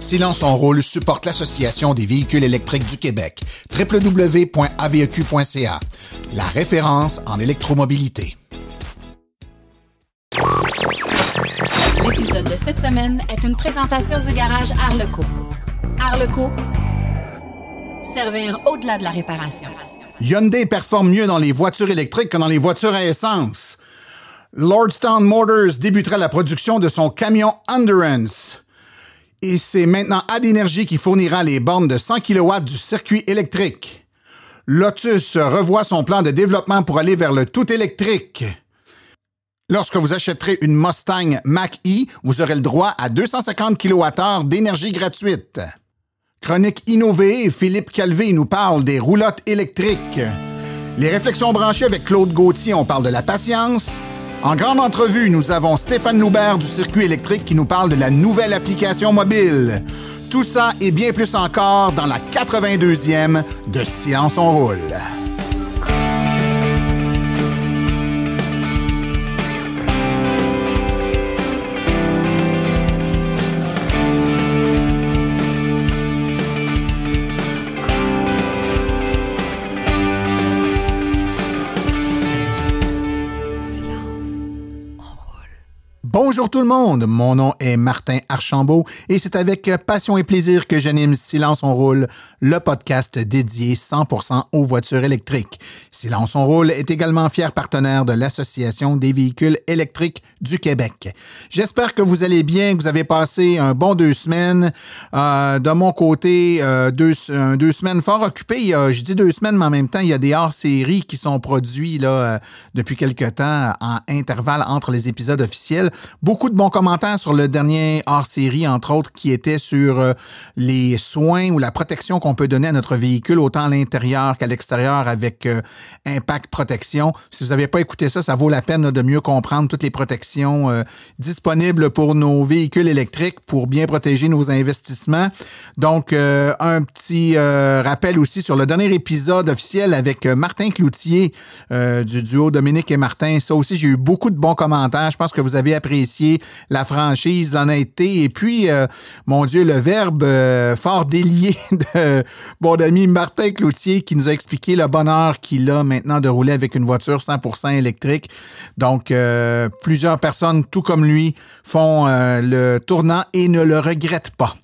Silence en rôle supporte l'Association des véhicules électriques du Québec, www.aveq.ca, la référence en électromobilité. L'épisode de cette semaine est une présentation du garage Arleco. Arleco, servir au-delà de la réparation. Hyundai performe mieux dans les voitures électriques que dans les voitures à essence. Lordstown Motors débutera la production de son camion Endurance. Et c'est maintenant Ad Energy qui fournira les bornes de 100 kW du circuit électrique. Lotus revoit son plan de développement pour aller vers le tout électrique. Lorsque vous achèterez une Mustang Mach-E, vous aurez le droit à 250 kWh d'énergie gratuite. Chronique innovée, Philippe Calvé nous parle des roulottes électriques. Les réflexions branchées avec Claude Gauthier, on parle de la patience. En grande entrevue, nous avons Stéphane Loubert du circuit électrique qui nous parle de la nouvelle application mobile. Tout ça et bien plus encore dans la 82e de Science on roule. Bonjour tout le monde, mon nom est Martin Archambault et c'est avec passion et plaisir que j'anime Silence on roule, le podcast dédié 100% aux voitures électriques. Silence on roule est également fier partenaire de l'Association des véhicules électriques du Québec. J'espère que vous allez bien, que vous avez passé un bon deux semaines. Euh, de mon côté, euh, deux, semaines fort occupées. je dis deux semaines, mais en même temps, il y a des hors-séries qui sont produits là, euh, depuis quelque temps en intervalle entre les épisodes officiels. Beaucoup de bons commentaires sur le dernier hors-série, entre autres, qui était sur euh, les soins ou la protection qu'on peut donner à notre véhicule, autant à l'intérieur qu'à l'extérieur avec euh, Impact Protection. Si vous n'avez pas écouté ça, ça vaut la peine de mieux comprendre toutes les protections euh, disponibles pour nos véhicules électriques pour bien protéger nos investissements. Donc, un petit rappel aussi sur le dernier épisode officiel avec Martin Cloutier du duo Dominique et Martin. Ça aussi, j'ai eu beaucoup de bons commentaires. Je pense que vous avez apprécié la franchise, l'honnêteté et puis, euh, mon Dieu, le verbe euh, fort délié de mon ami Martin Cloutier qui nous a expliqué le bonheur qu'il a maintenant de rouler avec une voiture 100% électrique. Donc, euh, plusieurs personnes, tout comme lui, font le tournant et ne le regrettent pas.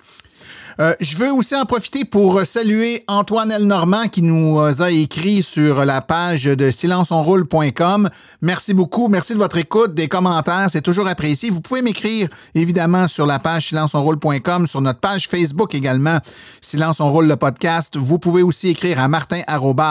Euh, je veux aussi en profiter pour saluer Antoine Elnormand qui nous a écrit sur la page de silenceonroule.com. Merci beaucoup. Merci de votre écoute, des commentaires. C'est toujours apprécié. Vous pouvez m'écrire évidemment sur la page silenceonroule.com, sur notre page Facebook également, Silence on roule le podcast. Vous pouvez aussi écrire à martin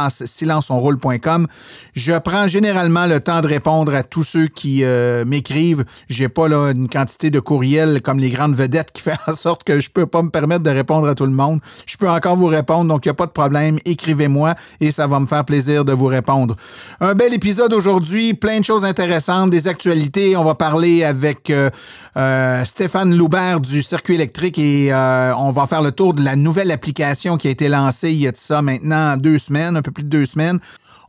silenceonroule.com. Je prends généralement le temps de répondre à tous ceux qui euh, m'écrivent. J'ai pas une quantité de courriels comme les grandes vedettes qui fait en sorte que je peux pas me permettre de répondre à tout le monde. Je peux encore vous répondre, donc il n'y a pas de problème. Écrivez-moi et ça va me faire plaisir de vous répondre. Un bel épisode aujourd'hui, plein de choses intéressantes, des actualités. On va parler avec euh, euh, Stéphane Loubert du circuit électrique et euh, on va faire le tour de la nouvelle application qui a été lancée il y a de ça maintenant deux semaines, un peu plus de deux semaines.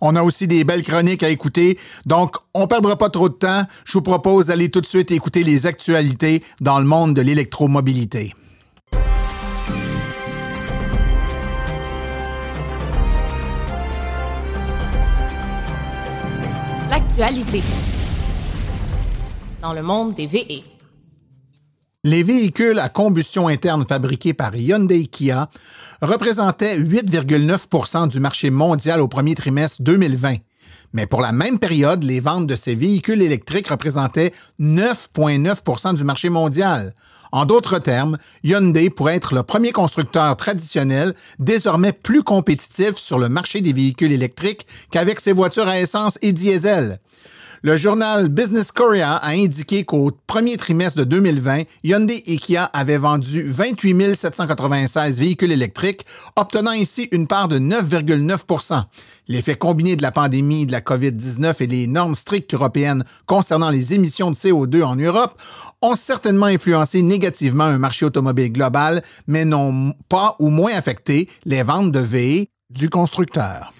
On a aussi des belles chroniques à écouter. Donc, on ne perdra pas trop de temps. Je vous propose d'aller tout de suite écouter les actualités dans le monde de l'électromobilité. Dans le monde des VE. Les véhicules à combustion interne fabriqués par Hyundai Kia représentaient 8,9% du marché mondial au premier trimestre 2020. Mais pour la même période, les ventes de ces véhicules électriques représentaient 9,9% du marché mondial. En d'autres termes, Hyundai pourrait être le premier constructeur traditionnel désormais plus compétitif sur le marché des véhicules électriques qu'avec ses voitures à essence et diesel. Le journal Business Korea a indiqué qu'au premier trimestre de 2020, Hyundai et Kia avaient vendu 28 796 véhicules électriques, obtenant ici une part de 9,9% L'effet combiné de la pandémie de la COVID-19 et les normes strictes européennes concernant les émissions de CO2 en Europe ont certainement influencé négativement un marché automobile global, mais n'ont pas ou moins affecté les ventes de VE du constructeur.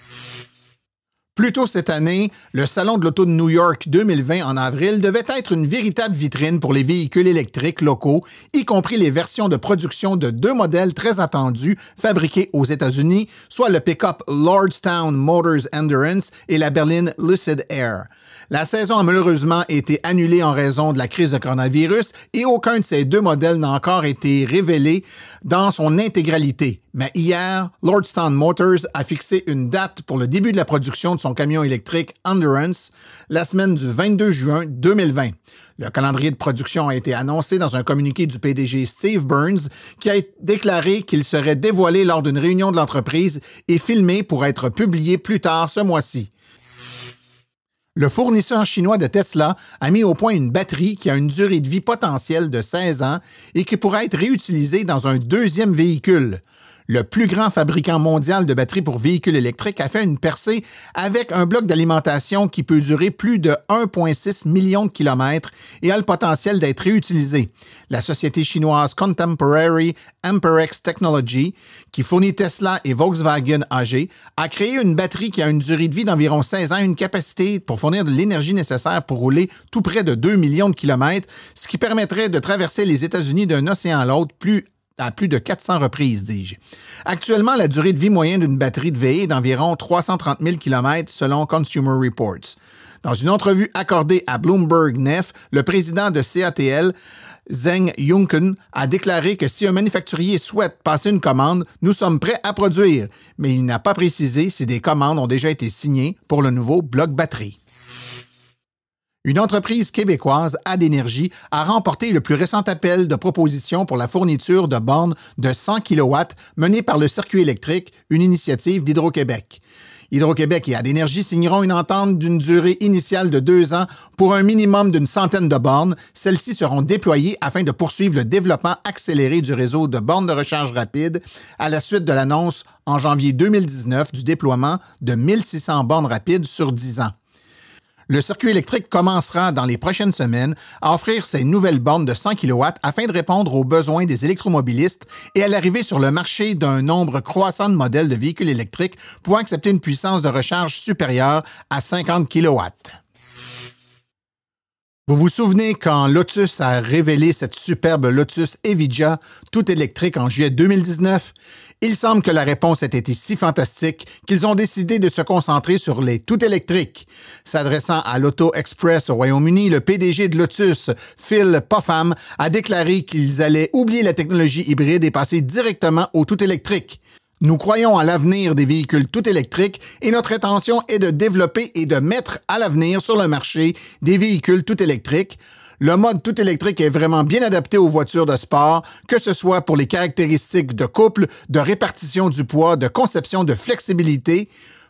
Plus tôt cette année, le Salon de l'Auto de New York 2020 en avril devait être une véritable vitrine pour les véhicules électriques locaux, y compris les versions de production de deux modèles très attendus fabriqués aux États-Unis, soit le pick-up Lordstown Motors Endurance et la berline Lucid Air. La saison a malheureusement été annulée en raison de la crise de coronavirus et aucun de ces deux modèles n'a encore été révélé dans son intégralité. Mais hier, Lordstown Motors a fixé une date pour le début de la production de son camion électrique Endurance la semaine du 22 juin 2020. Le calendrier de production a été annoncé dans un communiqué du PDG Steve Burns qui a déclaré qu'il serait dévoilé lors d'une réunion de l'entreprise et filmé pour être publié plus tard ce mois-ci. Le fournisseur chinois de Tesla a mis au point une batterie qui a une durée de vie potentielle de 16 ans et qui pourra être réutilisée dans un deuxième véhicule le plus grand fabricant mondial de batteries pour véhicules électriques, a fait une percée avec un bloc d'alimentation qui peut durer plus de 1,6 million de kilomètres et a le potentiel d'être réutilisé. La société chinoise Contemporary Amperex Technology, qui fournit Tesla et Volkswagen AG, a créé une batterie qui a une durée de vie d'environ 16 ans et une capacité pour fournir de l'énergie nécessaire pour rouler tout près de 2 millions de kilomètres, ce qui permettrait de traverser les États-Unis d'un océan à l'autre plus à plus de 400 reprises, dis-je. Actuellement, la durée de vie moyenne d'une batterie de VE est d'environ 330 000 km selon Consumer Reports. Dans une entrevue accordée à Bloomberg Nef, le président de CATL, Zeng Yunken, a déclaré que si un manufacturier souhaite passer une commande, nous sommes prêts à produire, mais il n'a pas précisé si des commandes ont déjà été signées pour le nouveau bloc batterie. Une entreprise québécoise, Adénergie, a remporté le plus récent appel de proposition pour la fourniture de bornes de 100 kW mené par le circuit électrique, une initiative d'Hydro-Québec. Hydro-Québec et Adénergie signeront une entente d'une durée initiale de deux ans pour un minimum d'une centaine de bornes. Celles-ci seront déployées afin de poursuivre le développement accéléré du réseau de bornes de recharge rapide à la suite de l'annonce en janvier 2019 du déploiement de 1600 bornes rapides sur 10 ans. Le circuit électrique commencera dans les prochaines semaines à offrir ses nouvelles bornes de 100 kW afin de répondre aux besoins des électromobilistes et à l'arrivée sur le marché d'un nombre croissant de modèles de véhicules électriques pouvant accepter une puissance de recharge supérieure à 50 kW. Vous vous souvenez quand Lotus a révélé cette superbe Lotus Evija tout électrique en juillet 2019? Il semble que la réponse ait été si fantastique qu'ils ont décidé de se concentrer sur les tout électriques. S'adressant à l'Auto Express au Royaume-Uni, le PDG de Lotus, Phil Popham, a déclaré qu'ils allaient oublier la technologie hybride et passer directement au tout électrique. Nous croyons à l'avenir des véhicules tout électriques et notre intention est de développer et de mettre à l'avenir sur le marché des véhicules tout électriques. Le mode tout électrique est vraiment bien adapté aux voitures de sport, que ce soit pour les caractéristiques de couple, de répartition du poids, de conception de flexibilité.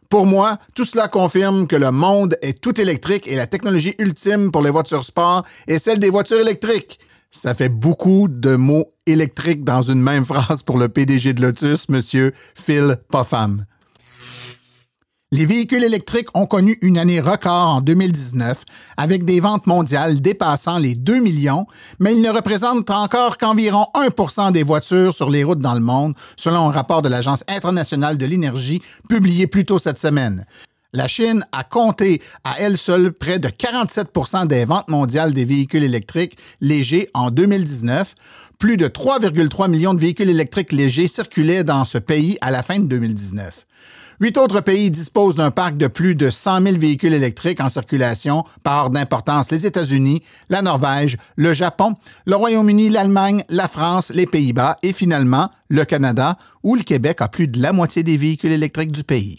Pour moi, tout cela confirme que le monde est tout électrique et la technologie ultime pour les voitures sport est celle des voitures électriques. Ça fait beaucoup de mots électriques dans une même phrase pour le PDG de Lotus, M. Phil Popham. Les véhicules électriques ont connu une année record en 2019 avec des ventes mondiales dépassant les 2 millions, mais ils ne représentent encore qu'environ 1% des voitures sur les routes dans le monde, selon un rapport de l'Agence internationale de l'énergie publié plus tôt cette semaine. La Chine a compté à elle seule près de 47% des ventes mondiales des véhicules électriques légers en 2019. Plus de 3,3 millions de véhicules électriques légers circulaient dans ce pays à la fin de 2019. Huit autres pays disposent d'un parc de plus de 100 000 véhicules électriques en circulation par d'importance les États-Unis, la Norvège, le Japon, le Royaume-Uni, l'Allemagne, la France, les Pays-Bas et finalement le Canada, où le Québec a plus de la moitié des véhicules électriques du pays.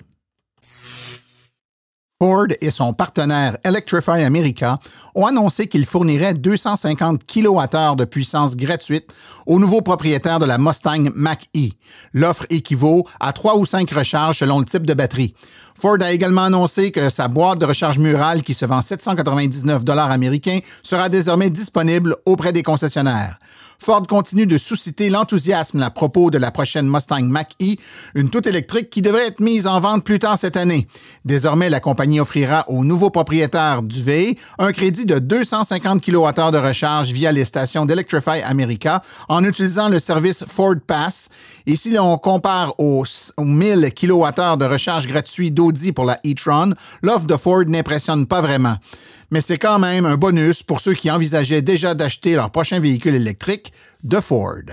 Ford et son partenaire Electrify America ont annoncé qu'ils fourniraient 250 kWh de puissance gratuite aux nouveaux propriétaires de la Mustang Mach-E. L'offre équivaut à trois ou cinq recharges selon le type de batterie. Ford a également annoncé que sa boîte de recharge murale qui se vend 799 dollars américains sera désormais disponible auprès des concessionnaires. Ford continue de susciter l'enthousiasme à propos de la prochaine Mustang Mach-E, une toute électrique qui devrait être mise en vente plus tard cette année. Désormais, la compagnie offrira aux nouveaux propriétaires du V un crédit de 250 kWh de recharge via les stations d'Electrify America en utilisant le service Ford Pass. Et si l'on compare aux, 1000 kWh de recharge gratuit pour la e-tron, l'offre de Ford n'impressionne pas vraiment. Mais c'est quand même un bonus pour ceux qui envisageaient déjà d'acheter leur prochain véhicule électrique de Ford.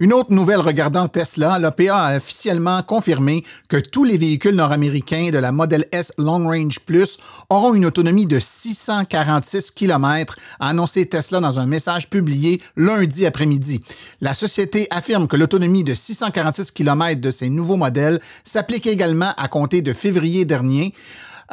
Une autre nouvelle regardant Tesla, l'OPA a officiellement confirmé que tous les véhicules nord-américains de la Model S Long Range Plus auront une autonomie de 646 km, a annoncé Tesla dans un message publié lundi après-midi. La société affirme que l'autonomie de 646 km de ces nouveaux modèles s'applique également à compter de février dernier,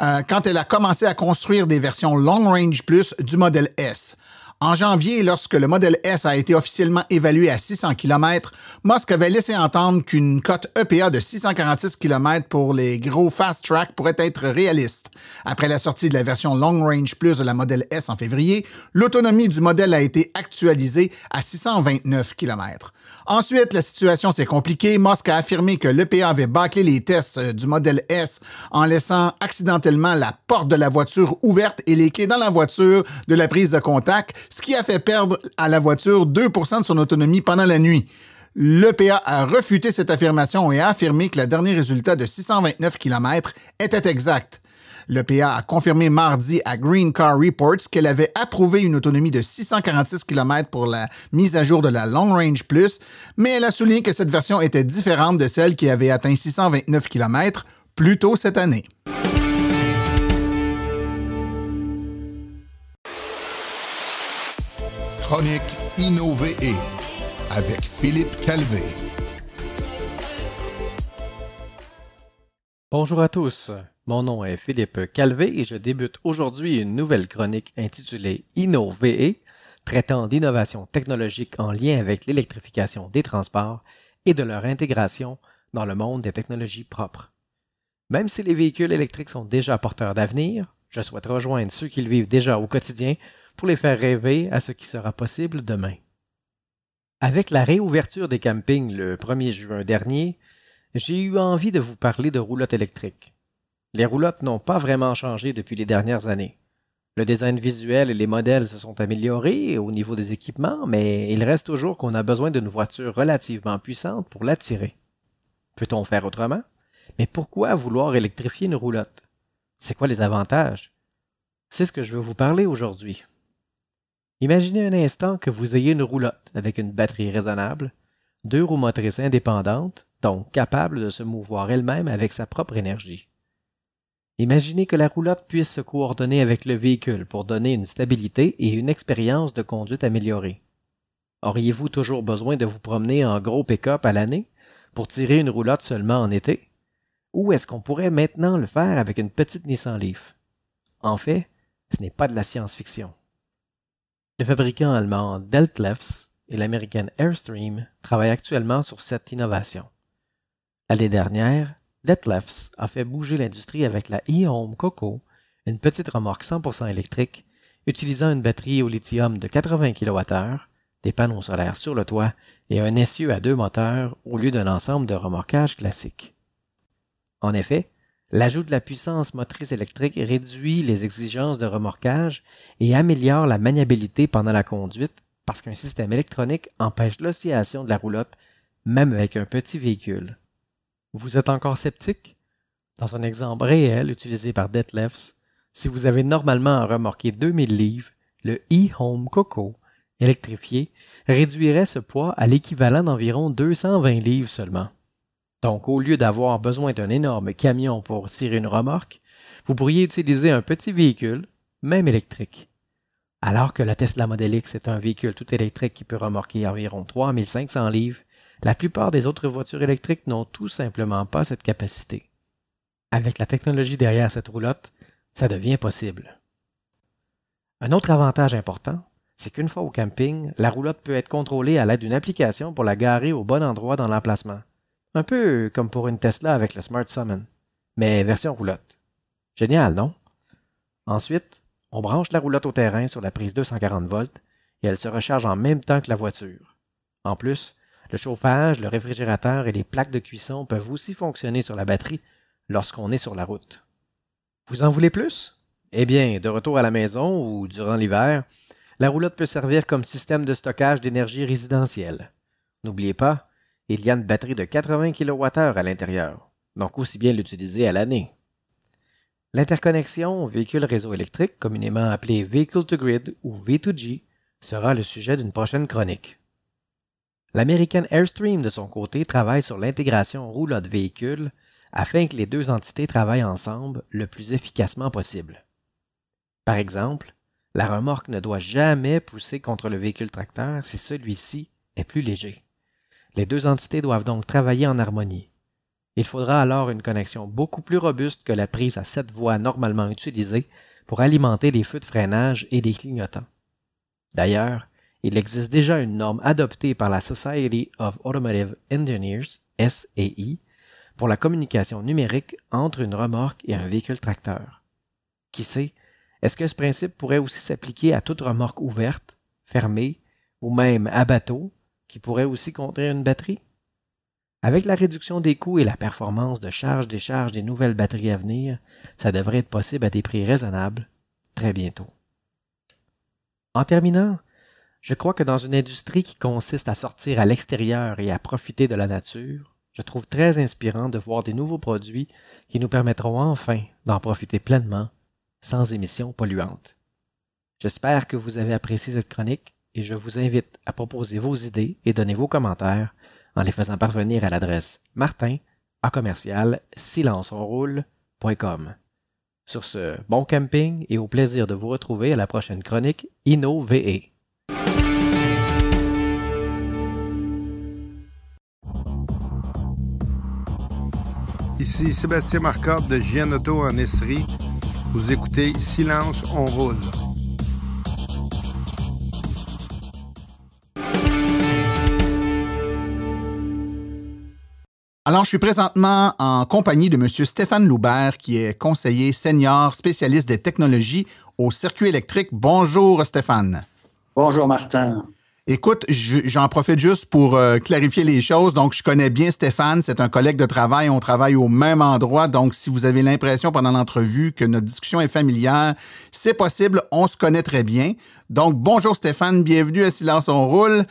euh, quand elle a commencé à construire des versions Long Range Plus du modèle S. En janvier, lorsque le modèle S a été officiellement évalué à 600 km, Musk avait laissé entendre qu'une cote EPA de 646 km pour les gros fast track pourrait être réaliste. Après la sortie de la version Long Range Plus de la modèle S en février, l'autonomie du modèle a été actualisée à 629 km. Ensuite, la situation s'est compliquée. Musk a affirmé que l'EPA avait bâclé les tests euh, du modèle S en laissant accidentellement la porte de la voiture ouverte et les clés dans la voiture de la prise de contact, ce qui a fait perdre à la voiture 2% de son autonomie pendant la nuit. L'EPA a refuté cette affirmation et a affirmé que le dernier résultat de 629 km était exact. L'EPA a confirmé mardi à Green Car Reports qu'elle avait approuvé une autonomie de 646 km pour la mise à jour de la Long Range Plus, mais elle a souligné que cette version était différente de celle qui avait atteint 629 km plus tôt cette année. Chronique Innové avec Philippe Calvé. Bonjour à tous, mon nom est Philippe Calvé et je débute aujourd'hui une nouvelle chronique intitulée Innové traitant d'innovation technologique en lien avec l'électrification des transports et de leur intégration dans le monde des technologies propres. Même si les véhicules électriques sont déjà porteurs d'avenir, je souhaite rejoindre ceux qui le vivent déjà au quotidien pour les faire rêver à ce qui sera possible demain. Avec la réouverture des campings le 1er juin dernier, j'ai eu envie de vous parler de roulottes électriques. Les roulottes n'ont pas vraiment changé depuis les dernières années. Le design visuel et les modèles se sont améliorés au niveau des équipements, mais il reste toujours qu'on a besoin d'une voiture relativement puissante pour l'attirer. Peut-on faire autrement? Mais pourquoi vouloir électrifier une roulotte? C'est quoi les avantages? C'est ce que je veux vous parler aujourd'hui. Imaginez un instant que vous ayez une roulotte avec une batterie raisonnable, deux roues motrices indépendantes, donc capables de se mouvoir elles-mêmes avec sa propre énergie. Imaginez que la roulotte puisse se coordonner avec le véhicule pour donner une stabilité et une expérience de conduite améliorée. Auriez-vous toujours besoin de vous promener en gros pick-up à l'année pour tirer une roulotte seulement en été? Ou est-ce qu'on pourrait maintenant le faire avec une petite Nissan Leaf? En fait, ce n'est pas de la science-fiction. Le fabricant allemand Deltlefs et l'américaine Airstream travaillent actuellement sur cette innovation. L'année dernière, Detlefs a fait bouger l'industrie avec la e-Home Coco, une petite remorque 100% électrique utilisant une batterie au lithium de 80 kWh, des panneaux solaires sur le toit et un essieu à deux moteurs au lieu d'un ensemble de remorquage classique. En effet, L'ajout de la puissance motrice électrique réduit les exigences de remorquage et améliore la maniabilité pendant la conduite parce qu'un système électronique empêche l'oscillation de la roulotte même avec un petit véhicule. Vous êtes encore sceptique? Dans un exemple réel utilisé par Detlefs, si vous avez normalement à remorquer 2000 livres, le e-Home Coco électrifié réduirait ce poids à l'équivalent d'environ 220 livres seulement. Donc, au lieu d'avoir besoin d'un énorme camion pour tirer une remorque, vous pourriez utiliser un petit véhicule, même électrique. Alors que la Tesla Model X est un véhicule tout électrique qui peut remorquer environ 3500 livres, la plupart des autres voitures électriques n'ont tout simplement pas cette capacité. Avec la technologie derrière cette roulotte, ça devient possible. Un autre avantage important, c'est qu'une fois au camping, la roulotte peut être contrôlée à l'aide d'une application pour la garer au bon endroit dans l'emplacement. Un peu comme pour une Tesla avec le Smart Summon, mais version roulotte. Génial, non? Ensuite, on branche la roulotte au terrain sur la prise 240 volts et elle se recharge en même temps que la voiture. En plus, le chauffage, le réfrigérateur et les plaques de cuisson peuvent aussi fonctionner sur la batterie lorsqu'on est sur la route. Vous en voulez plus? Eh bien, de retour à la maison ou durant l'hiver, la roulotte peut servir comme système de stockage d'énergie résidentielle. N'oubliez pas, il y a une batterie de 80 kWh à l'intérieur, donc aussi bien l'utiliser à l'année. L'interconnexion véhicule réseau électrique, communément appelé Vehicle to Grid ou V2G, sera le sujet d'une prochaine chronique. L'American Airstream, de son côté, travaille sur l'intégration roulotte véhicule afin que les deux entités travaillent ensemble le plus efficacement possible. Par exemple, la remorque ne doit jamais pousser contre le véhicule tracteur si celui-ci est plus léger. Les deux entités doivent donc travailler en harmonie. Il faudra alors une connexion beaucoup plus robuste que la prise à sept voies normalement utilisée pour alimenter les feux de freinage et les clignotants. D'ailleurs, il existe déjà une norme adoptée par la Society of Automotive Engineers, SAE, pour la communication numérique entre une remorque et un véhicule tracteur. Qui sait, est-ce que ce principe pourrait aussi s'appliquer à toute remorque ouverte, fermée, ou même à bateau, qui pourrait aussi contenir une batterie? Avec la réduction des coûts et la performance de charge-décharge des nouvelles batteries à venir, ça devrait être possible à des prix raisonnables très bientôt. En terminant, je crois que dans une industrie qui consiste à sortir à l'extérieur et à profiter de la nature, je trouve très inspirant de voir des nouveaux produits qui nous permettront enfin d'en profiter pleinement, sans émissions polluantes. J'espère que vous avez apprécié cette chronique et je vous invite à proposer vos idées et donner vos commentaires en les faisant parvenir à l'adresse martin à commercial silenceonroule.com. Sur ce, bon camping et au plaisir de vous retrouver à la prochaine chronique InnoVE. Ici Sébastien Marcotte de Gianotto en Estrie. Vous écoutez Silence, on roule. Alors, je suis présentement en compagnie de M. Stéphane Loubert, qui est conseiller senior spécialiste des technologies au circuit électrique. Bonjour, Stéphane. Bonjour, Martin. Écoute, j'en profite juste pour euh, clarifier les choses. Donc, je connais bien Stéphane, c'est un collègue de travail, on travaille au même endroit. Donc, si vous avez l'impression pendant l'entrevue que notre discussion est familière, c'est possible, on se connaît très bien. Donc, bonjour Stéphane, bienvenue à Silence on roule.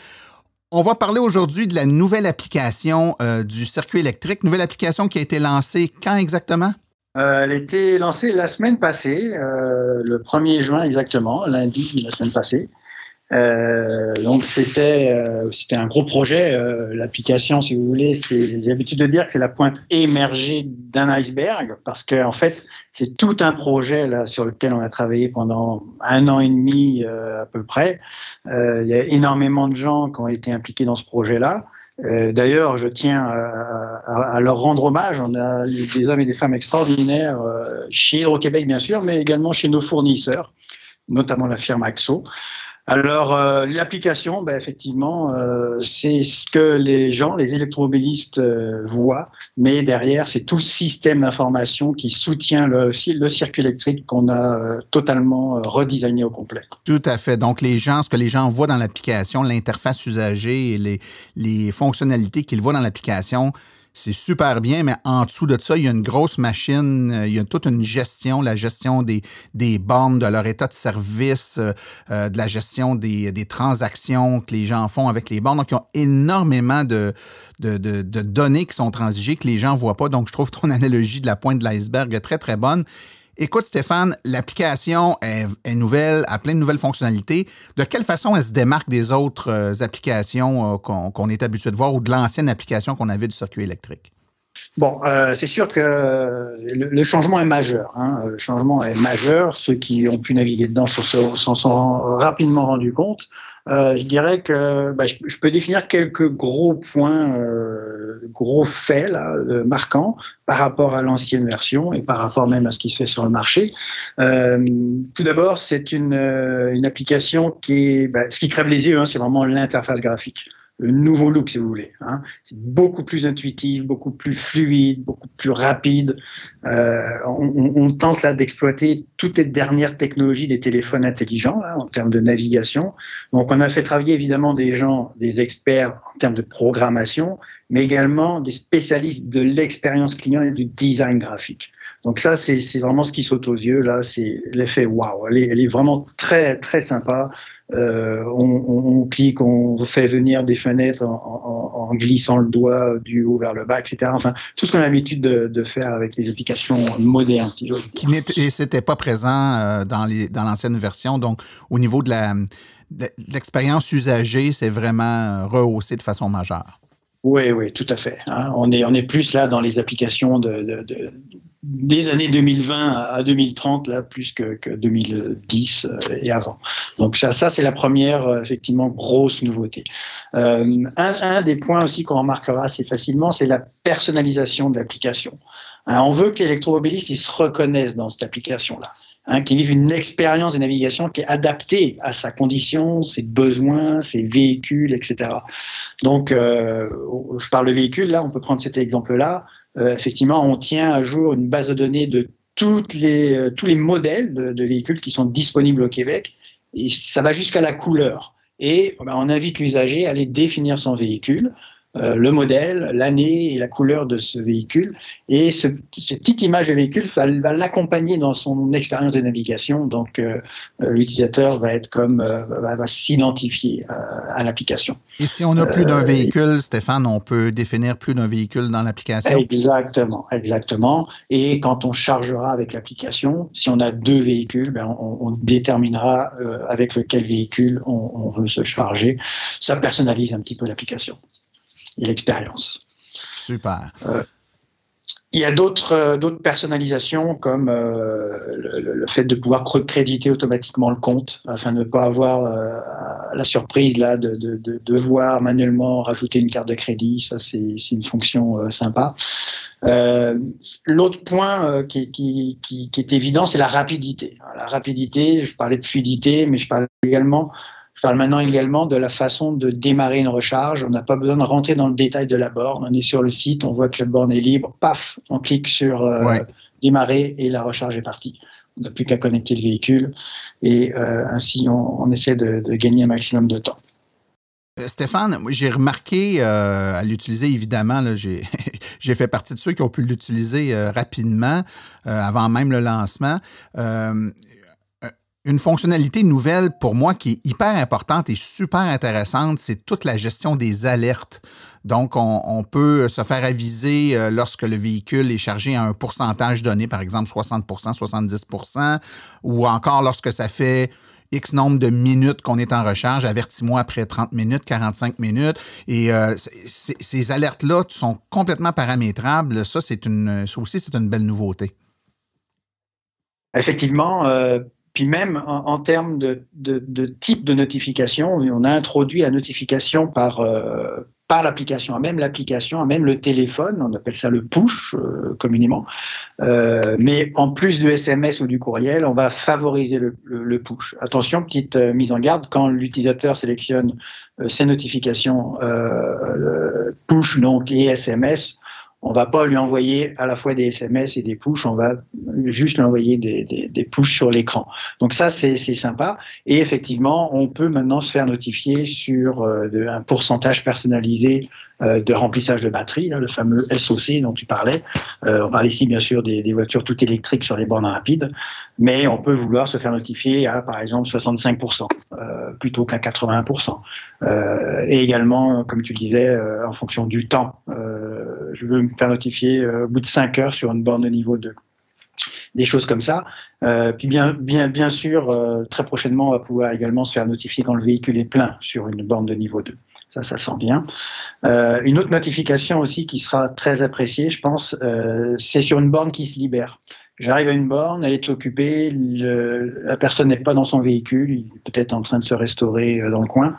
On va parler aujourd'hui de la nouvelle application euh, du circuit électrique, nouvelle application qui a été lancée quand exactement? Euh, elle a été lancée la semaine passée, le 1er juin exactement, lundi la semaine passée. Euh, donc c'était euh, c'était un gros projet. Euh, L'application, si vous voulez, j'ai l'habitude de dire que c'est la pointe émergée d'un iceberg parce que en fait c'est tout un projet là sur lequel on a travaillé pendant un an et demi euh, à peu près. Euh, il y a énormément de gens qui ont été impliqués dans ce projet-là. D'ailleurs, je tiens à, à, à, leur rendre hommage. On a des hommes et des femmes extraordinaires chez Hydro-Québec, bien sûr, mais également chez nos fournisseurs, notamment la firme Axo. Alors, euh, l'application, ben, effectivement, euh, c'est ce que les gens, les électromobilistes euh, voient, mais derrière, c'est tout le système d'information qui soutient le, circuit électrique qu'on a totalement redesigné au complet. Tout à fait. Donc, les gens, ce que les gens voient dans l'application, l'interface usagée et les fonctionnalités qu'ils voient dans l'application, c'est super bien, mais en dessous de ça, il y a une grosse machine, euh, il y a toute une gestion, la gestion des, des bornes, de leur état de service, euh, euh, de la gestion des, des, transactions que les gens font avec les bornes. Donc, il y a énormément de, de, de, de données qui sont transigées que les gens ne voient pas. Donc, je trouve ton analogie de la pointe de l'iceberg très, très bonne. Écoute, Stéphane, l'application est, nouvelle, a plein de nouvelles fonctionnalités. De quelle façon elle se démarque des autres euh, applications euh, qu'on est habitué de voir ou de l'ancienne application qu'on avait du circuit électrique? Bon, euh, c'est sûr que le, le, changement est majeur. Hein. Le changement est majeur. Ceux qui ont pu naviguer dedans s'en sont rapidement rendus compte. Euh, je dirais que bah, je, peux définir quelques gros points, euh, gros faits là, euh, marquants par rapport à l'ancienne version et par rapport même à ce qui se fait sur le marché. Euh, tout d'abord, c'est une, application qui bah, ce qui crève les yeux, hein, c'est vraiment l'interface graphique le nouveau look, si vous voulez. Hein. C'est beaucoup plus intuitif, beaucoup plus fluide, beaucoup plus rapide. Euh, on, on, tente là d'exploiter toutes les dernières technologies des téléphones intelligents là, en termes de navigation. Donc, on a fait travailler évidemment des gens, des experts en termes de programmation, mais également des spécialistes de l'expérience client et du design graphique. Donc ça, c'est vraiment ce qui saute aux yeux. Là, c'est l'effet waouh. Elle est, elle est vraiment très très sympa. Euh, on, on, clique, on fait venir des fenêtres en, en, en, glissant le doigt du haut vers le bas, etc. Enfin, tout ce qu'on a l'habitude de, de, faire avec les applications modernes. Qui n'était pas présent euh, dans l'ancienne version. Donc, au niveau de la l'expérience usagée, c'est vraiment rehaussé de façon majeure. Oui, oui, tout à fait. Hein. On, est, on est plus là dans les applications de, de, des années 2020 à 2030, là, plus que, que 2010 euh, et avant. Donc ça, ça c'est la première, euh, effectivement, grosse nouveauté. Euh, un, un, des points aussi qu'on remarquera assez facilement, c'est la personnalisation de l'application. Hein, on veut que l'électromobiliste se reconnaisse dans cette application-là hein, qui vivent une expérience de navigation qui est adaptée à sa condition, ses besoins, ses véhicules, etc. Donc, je parle de véhicules, là, on peut prendre cet exemple-là. Euh, effectivement, on tient à jour une base de données de toutes les, euh, tous les modèles de, de, véhicules qui sont disponibles au Québec, et ça va jusqu'à la couleur. Et ben, on invite l'usager à aller définir son véhicule. Euh, le modèle, l'année et la couleur de ce véhicule. Et ce, cette petite image de véhicule ça va l'accompagner dans son expérience de navigation. Donc, euh, euh l'utilisateur va être comme va, va s'identifier à l'application. Et si on a plus d'un véhicule, Stéphane, on peut définir plus d'un véhicule dans l'application? Exactement, exactement. Et quand on chargera avec l'application, si on a deux véhicules, ben on, on déterminera avec lequel véhicule on, on veut se charger. Ça personnalise un petit peu l'application et l'expérience. Super. Euh, il y a d'autres euh, d'autres personnalisations comme euh, le, le, fait de pouvoir créditer automatiquement le compte afin de ne pas avoir euh, la surprise là de, de, de, devoir manuellement rajouter une carte de crédit. Ça c'est une fonction euh, sympa. L'autre point qui, qui, qui, qui, est évident, c'est la rapidité. La rapidité, je parlais de fluidité, mais je parle également je parle maintenant également de la façon de démarrer une recharge. On n'a pas besoin de rentrer dans le détail de la borne. On est sur le site, on voit que la borne est libre. Paf, on clique sur euh, démarrer et la recharge est partie. On n'a plus qu'à connecter le véhicule et euh, ainsi on, on essaie de, de, gagner un maximum de temps. Euh, Stéphane, j'ai remarqué euh, à l'utiliser, évidemment, j'ai fait partie de ceux qui ont pu l'utiliser euh, rapidement, euh, avant même le lancement une fonctionnalité nouvelle pour moi qui est hyper importante et super intéressante, c'est toute la gestion des alertes. Donc, on, peut se faire aviser euh, lorsque le véhicule est chargé à un pourcentage donné, par exemple 60% 70% ou encore lorsque ça fait X nombre de minutes qu'on est en recharge, avertis-moi après 30 minutes, 45 minutes. Et euh, ces alertes-là sont complètement paramétrables. Ça, c'est une, ça aussi, c'est une belle nouveauté. Effectivement, euh, puis même en, en termes de, de, de, type de notification, on a introduit la notification par, euh, par l'application, même l'application, même le téléphone, on appelle ça le push euh, communément. Euh, mais en plus du SMS ou du courriel, on va favoriser le, le, le push. Attention, petite euh, mise en garde, quand l'utilisateur sélectionne euh, ses notifications push donc et SMS, on va pas lui envoyer à la fois des SMS et des push, on va juste lui envoyer des, des, sur l'écran. Donc ça, c'est sympa. Et effectivement, on peut maintenant se faire notifier sur euh, un pourcentage personnalisé de remplissage de batterie, le fameux SOC dont tu parlais. Euh, on parle ici bien sûr des, voitures toutes électriques sur les bornes rapides, mais on peut vouloir se faire notifier à par exemple 65% euh, plutôt qu'à 81%. Euh, et également, comme tu le disais, euh, en fonction du temps. je veux me faire notifier au bout de 5 heures sur une borne de niveau 2 des choses comme ça. Euh, puis bien, bien, sûr, euh, très prochainement, on va pouvoir également se faire notifier quand le véhicule est plein sur une borne de niveau 2. Ça, ça sent bien. Euh, une autre notification aussi qui sera très appréciée, je pense, euh, c'est sur une borne qui se libère. J'arrive à une borne, elle est occupée, la personne n'est pas dans son véhicule, il est peut-être en train de se restaurer euh, dans le coin.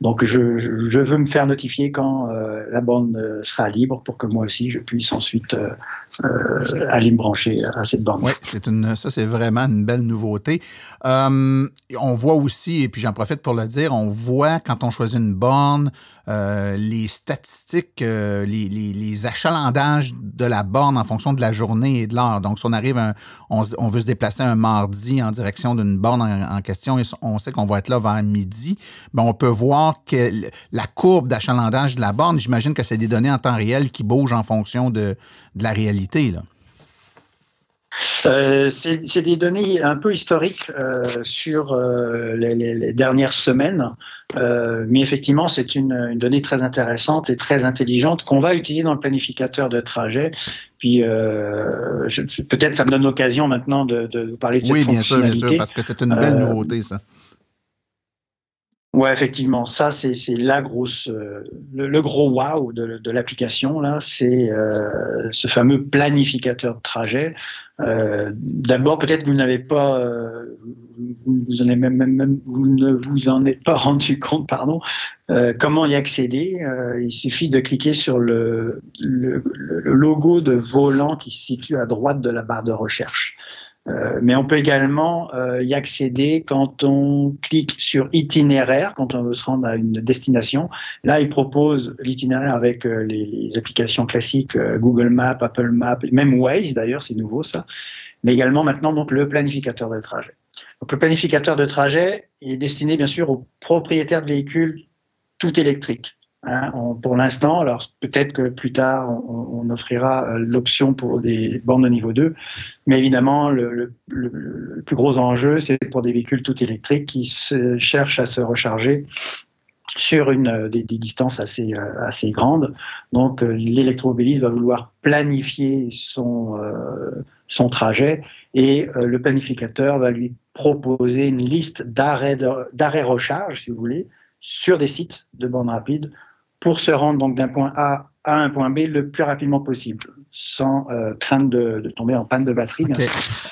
Donc je, je veux me faire notifier quand euh, la borne euh, sera libre pour que moi aussi je puisse ensuite euh, aller me brancher à cette borne. Oui, c'est une, ça c'est vraiment une belle nouveauté. On voit aussi, et puis j'en profite pour le dire, on voit quand on choisit une borne, les statistiques, les, achalandages de la borne en fonction de la journée et de l'heure. Donc si on arrive, un, on, on, veut se déplacer un mardi en direction d'une borne en, en, question et on sait qu'on va être là vers midi, ben on peut voir que la courbe d'achalandage de la borne, j'imagine que c'est des données en temps réel qui bougent en fonction de, de la réalité. Là. Euh, c'est des données un peu historiques euh, sur euh, les, dernières semaines, euh, mais effectivement, c'est une, une, donnée très intéressante et très intelligente qu'on va utiliser dans le planificateur de trajet. Puis peut-être ça me donne l'occasion maintenant de, de, vous parler de cette oui, bien sûr, bien sûr, parce que c'est une belle nouveauté, ça. Ouais, effectivement, ça c'est la grosse, euh, le, gros wow de, de l'application là, c'est euh, ce fameux planificateur de trajet. Euh, D'abord, peut-être vous n'avez pas, vous, en avez même, même, vous ne vous en êtes pas rendu compte, pardon. Comment y accéder? Il suffit de cliquer sur le, le, le logo de volant qui se situe à droite de la barre de recherche. Euh, mais on peut également euh, y accéder quand on clique sur itinéraire, quand on veut se rendre à une destination. Là, il propose l'itinéraire avec euh, les, applications classiques Google Maps, Apple Maps, même Waze d'ailleurs, c'est nouveau ça. Mais également maintenant donc le planificateur de trajet. Le planificateur de trajet est destiné bien sûr aux propriétaires de véhicules tout électriques. Hein, pour l'instant, alors peut-être que plus tard on, offrira euh, l'option pour des bornes de niveau 2, mais évidemment le, plus gros enjeu c'est pour des véhicules tout électriques qui cherchent à se recharger sur une, euh, des, distances assez, euh, assez grandes. Donc l'électromobiliste va vouloir planifier son, son trajet et le planificateur va lui proposer une liste d'arrêts recharge, si vous voulez, sur des sites de bornes rapides pour se rendre donc d'un point A à un point B le plus rapidement possible, sans euh, crainte de, de, tomber en panne de batterie. Okay.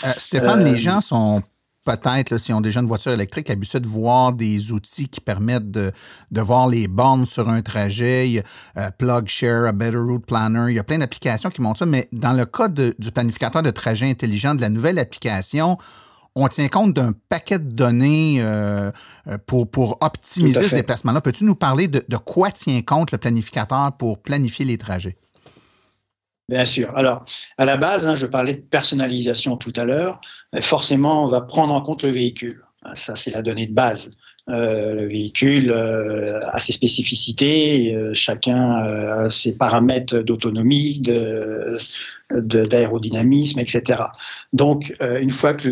Euh, Stéphane, les gens sont peut-être, s'ils ont déjà une voiture électrique, habitués de voir des outils qui permettent de, de voir les bornes sur un trajet. Il y a, euh, Plug Share, a Better Route Planner, il y a plein d'applications qui montrent ça, mais dans le cas de, du planificateur de trajet intelligent, de la nouvelle application, on tient compte d'un paquet de données euh, pour, pour optimiser ce déplacement-là. Peux-tu nous parler de, de, quoi tient compte le planificateur pour planifier les trajets? Bien sûr. Alors, à la base, hein, je parlais de personnalisation tout à l'heure. Forcément, on va prendre en compte le véhicule. Ça, c'est la donnée de base. Euh, le véhicule euh, a ses spécificités, euh, chacun a ses paramètres d'autonomie, d'aérodynamisme, etc. Donc, euh, une fois que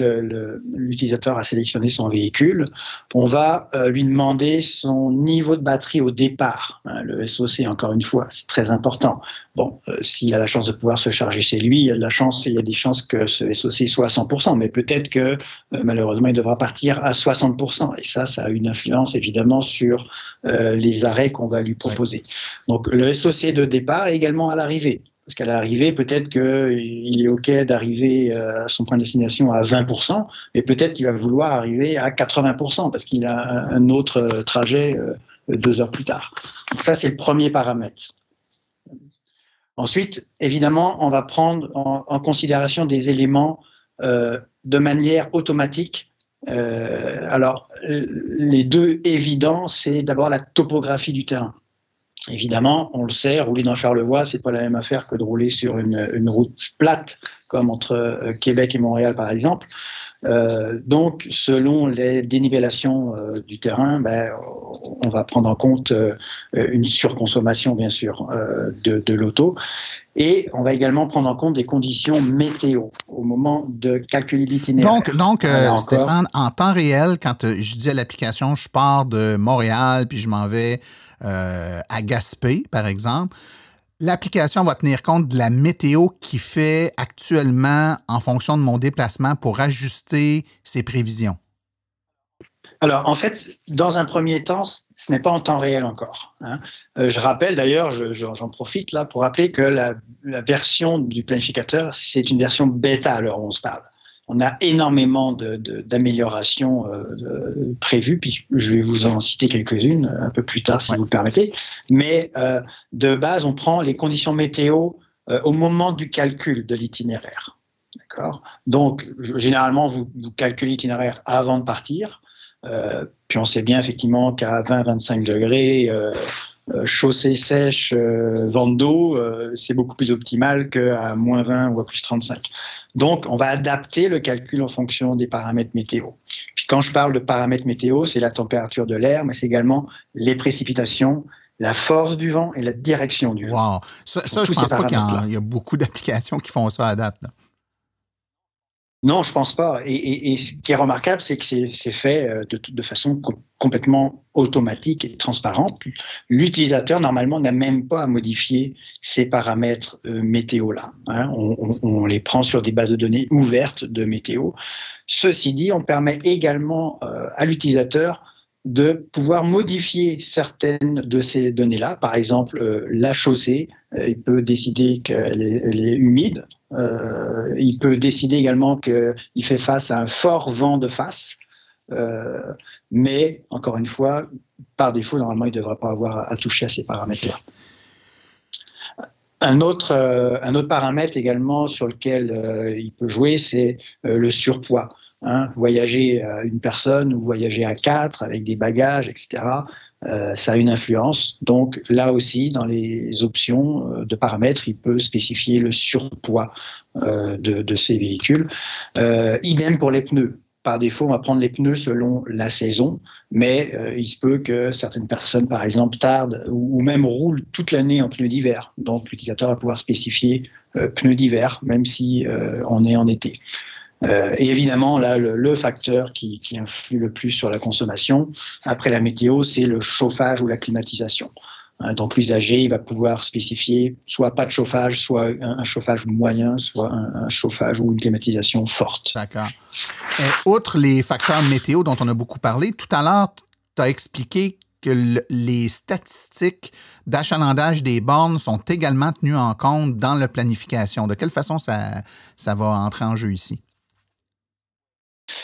l'utilisateur a sélectionné son véhicule, on va euh, lui demander son niveau de batterie au départ. Hein, le SOC, encore une fois, c'est très important. Bon, euh, s'il a la chance de pouvoir se charger chez lui, il y a, la chance, il y a des chances que ce SOC soit à 100%, mais peut-être que euh, malheureusement, il devra partir à 60%. Et ça, ça a une influence évidemment sur euh, les arrêts qu'on va lui proposer. Donc, le SOC de départ est également à l'arrivée. Parce qu'à l'arrivée, peut-être qu'il est OK d'arriver à son point de destination à 20%, mais peut-être qu'il va vouloir arriver à 80% parce qu'il a un autre trajet deux heures plus tard. Donc ça, c'est le premier paramètre. Ensuite, évidemment, on va prendre en, considération des éléments euh, de manière automatique. Euh, alors, les deux évidents, c'est d'abord la topographie du terrain. Évidemment, on le sait, rouler dans Charlevoix, c'est pas la même affaire que de rouler sur une, une route plate, comme entre euh, Québec et Montréal, par exemple. Euh, donc, selon les dénivellations euh, du terrain, ben, on va prendre en compte euh, une surconsommation, bien sûr, de, de l'auto. Et on va également prendre en compte des conditions météo au moment de calculer l'itinéraire. Donc, donc euh, Stéphane, en temps réel, quand je dis à l'application, je pars de Montréal, puis je m'en vais euh, à Gaspé, par exemple, l'application va tenir compte de la météo qui fait actuellement en fonction de mon déplacement pour ajuster ses prévisions. Alors, en fait, dans un premier temps, ce n'est pas en temps réel encore. Hein. Euh, je rappelle d'ailleurs, j'en je, profite là pour rappeler que la, la version du planificateur, c'est une version bêta à l'heure où on se parle. On a énormément d'améliorations euh, prévues, puis je vais vous en citer quelques-unes un peu plus tard si ouais. vous le permettez. Mais euh, de base, on prend les conditions météo euh, au moment du calcul de l'itinéraire. D'accord? Donc, généralement, vous, vous calculez l'itinéraire avant de partir. Euh, puis on sait bien effectivement qu'à 20-25 degrés, euh, chaussée sèche, euh, vent d'eau, c'est beaucoup plus optimal qu'à moins 20 ou à plus 35. Donc on va adapter le calcul en fonction des paramètres météo. Puis quand je parle de paramètres météo, c'est la température de l'air, mais c'est également les précipitations, la force du vent et la direction du vent. Wow. Ça, ça je pense pas qu'il y, y, a beaucoup d'applications qui font ça à date. Là. Non, je pense pas. Et, ce qui est remarquable, c'est que c'est fait euh, de, façon complètement automatique et transparente. L'utilisateur, normalement, n'a même pas à modifier ces paramètres euh, météo-là. Hein. On, les prend sur des bases de données ouvertes de météo. Ceci dit, on permet également euh, à l'utilisateur de pouvoir modifier certaines de ces données-là. Par exemple, la chaussée, il peut décider qu'elle est humide, euh, il peut décider également qu'il fait face à un fort vent de face. Euh, mais encore une fois, par défaut, normalement, il ne devrait pas avoir à toucher à ces paramètres-là. Euh, un autre paramètre également sur lequel il peut jouer, c'est le surpoids. Hein. voyager à une personne ou voyager à quatre avec des bagages, etc. Euh, ça a une influence. Donc là aussi, dans les options euh, de paramètres, il peut spécifier le surpoids euh, de, ces véhicules. idem pour les pneus. Par défaut, on va prendre les pneus selon la saison, mais il se peut que certaines personnes, par exemple, tardent ou, même roulent toute l'année en pneus d'hiver. Donc l'utilisateur va pouvoir spécifier pneus d'hiver, même si on est en été. Euh, et évidemment, là, le, facteur qui, influe le plus sur la consommation, après la météo, c'est le chauffage ou la climatisation. Hein, donc l'usager, il va pouvoir spécifier soit pas de chauffage, soit un, chauffage moyen, soit un, chauffage ou une climatisation forte. D'accord. outre les facteurs météo dont on a beaucoup parlé, tout à l'heure, tu as expliqué que les statistiques d'achalandage des bornes sont également tenues en compte dans la planification. De quelle façon ça va entrer en jeu ici?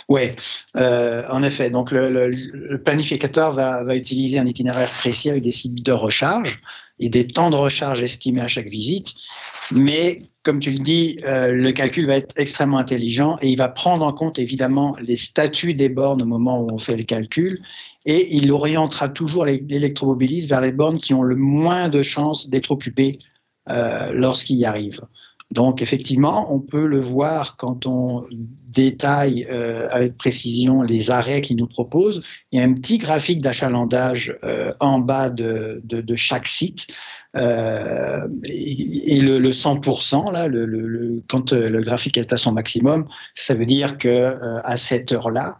Oui, euh, en effet. Donc le, planificateur va, utiliser un itinéraire précis avec des sites de recharge et des temps de recharge estimés à chaque visite. Mais comme tu le dis, euh, le calcul va être extrêmement intelligent et il va prendre en compte évidemment les statuts des bornes au moment où on fait le calcul et il orientera toujours l'électromobiliste vers les bornes qui ont le moins de chances d'être occupées euh, lorsqu'il y arrive. Donc effectivement, on peut le voir quand on détaille euh, avec précision les arrêts qu'il nous propose. Il y a un petit graphique d'achalandage euh, en bas de, chaque site. Euh, et, le, 100%, là, quand le graphique est à son maximum, ça veut dire que à cette heure-là,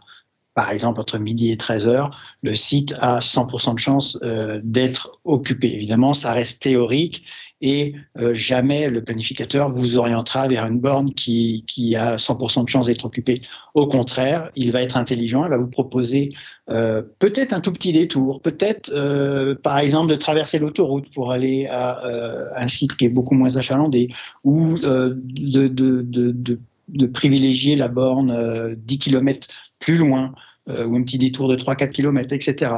par exemple entre midi et 13 heures, le site a 100% de chance d'être occupé. Évidemment, ça reste théorique et euh, jamais le planificateur vous orientera vers une borne qui, a 100% de chance d'être occupée. Au contraire, il va être intelligent, il va vous proposer euh, peut-être un tout petit détour, peut-être euh, par exemple de traverser l'autoroute pour aller à un site qui est beaucoup moins achalandé ou de, de, privilégier la borne 10 km plus loin euh, ou un petit détour de 3-4 km, etc.